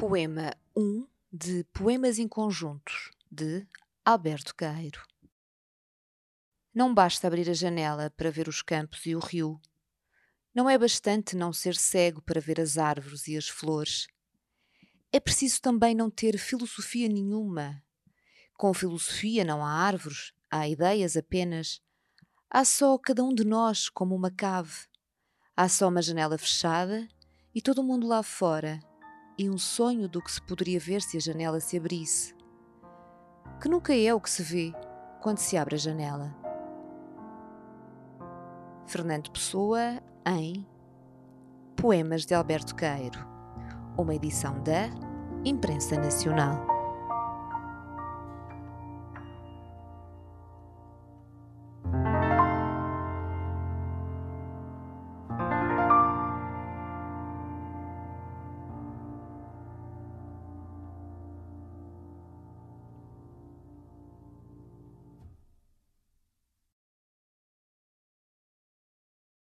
Poema 1 de Poemas Inconjuntos, de Alberto Caeiro. Não basta abrir a janela para ver os campos e o rio. Não é bastante não ser cego para ver as árvores e as flores. É preciso também não ter filosofia nenhuma. Com filosofia não há árvores, há ideias apenas. Há só cada um de nós como uma cave. Há só uma janela fechada e todo o mundo lá fora e um sonho do que se poderia ver se a janela se abrisse. Que nunca é o que se vê quando se abre a janela. Fernando Pessoa em Poemas de Alberto Queiro, uma edição da Imprensa Nacional.